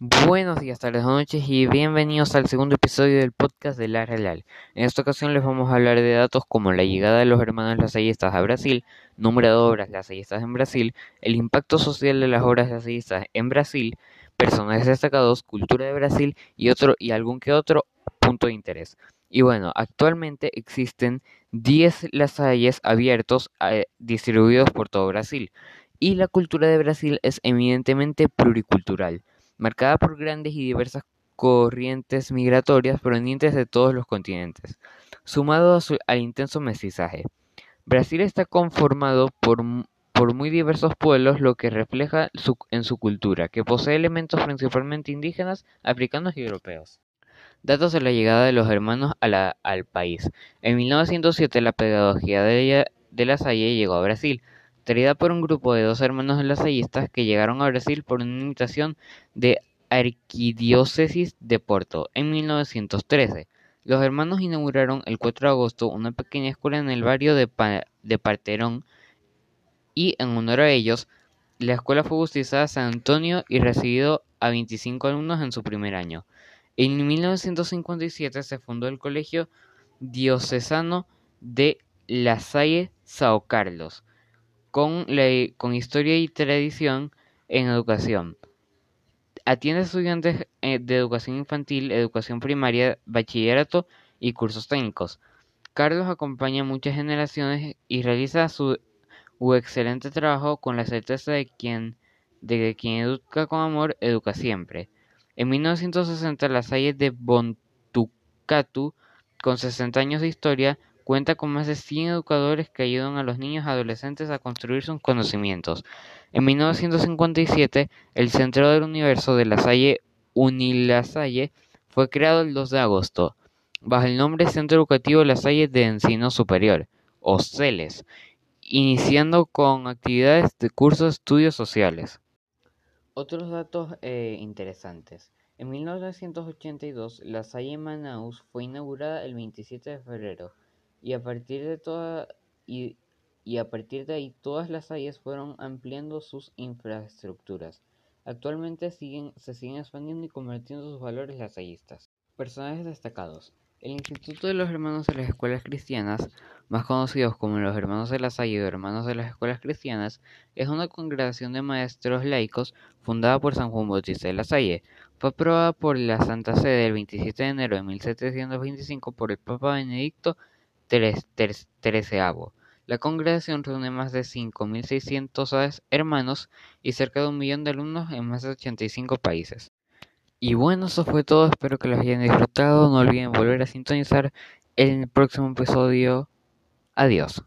Buenos días, tardes noches y bienvenidos al segundo episodio del podcast de La Real. En esta ocasión les vamos a hablar de datos como la llegada de los hermanos lasallistas a Brasil, número de obras lasallistas en Brasil, el impacto social de las obras lasallistas en Brasil, personajes destacados, cultura de Brasil y otro y algún que otro punto de interés. Y bueno, actualmente existen 10 lasalles abiertos eh, distribuidos por todo Brasil y la cultura de Brasil es evidentemente pluricultural marcada por grandes y diversas corrientes migratorias provenientes de todos los continentes, sumado al intenso mestizaje. Brasil está conformado por, muy diversos pueblos, lo que refleja en su cultura, que posee elementos principalmente indígenas, africanos y europeos. Datos de la llegada de los hermanos al país. En 1907 la pedagogía de, de la Salle llegó a Brasil, traída por un grupo de dos hermanos lasallistas que llegaron a Brasil por una invitación de Arquidiócesis de Porto en 1913. Los hermanos inauguraron el 4 de agosto una pequeña escuela en el barrio de, Parterón y en honor a ellos, la escuela fue bautizada San Antonio y recibido a 25 alumnos en su primer año. En 1957 se fundó el Colegio Diocesano de La Salle Sao Carlos, con, historia y tradición en educación. Atiende a estudiantes eh, de educación infantil, educación primaria, bachillerato y cursos técnicos. Carlos acompaña a muchas generaciones y realiza su, excelente trabajo con la certeza de, quien, de que quien educa con amor, educa siempre. En 1960, la Salle de Bontucatu, con 60 años de historia, Cuenta con más de 100 educadores que ayudan a los niños y adolescentes a construir sus conocimientos. En 1957, el Centro del Universo de La Salle Unilasalle fue creado el 2 de agosto, bajo el nombre Centro Educativo La Salle de Encino Superior, o CELES, iniciando con actividades de cursos de estudios sociales. Otros datos eh, interesantes. En 1982, La Salle Manaus fue inaugurada el 27 de febrero y a partir de toda y, y a partir de ahí todas las áreas fueron ampliando sus infraestructuras. Actualmente siguen, se siguen expandiendo y convirtiendo sus valores lasallistas. Personajes destacados. El Instituto de los Hermanos de las Escuelas Cristianas, más conocidos como los Hermanos de la Salle o Hermanos de las Escuelas Cristianas, es una congregación de maestros laicos fundada por San Juan Bautista de la Salle. Fue aprobada por la Santa Sede el 27 de enero de 1725 por el Papa Benedicto treceavo. La congregación reúne más de 5.600 hermanos y cerca de un millón de alumnos en más de 85 países. Y bueno, eso fue todo, espero que lo hayan disfrutado, no olviden volver a sintonizar en el próximo episodio. Adiós.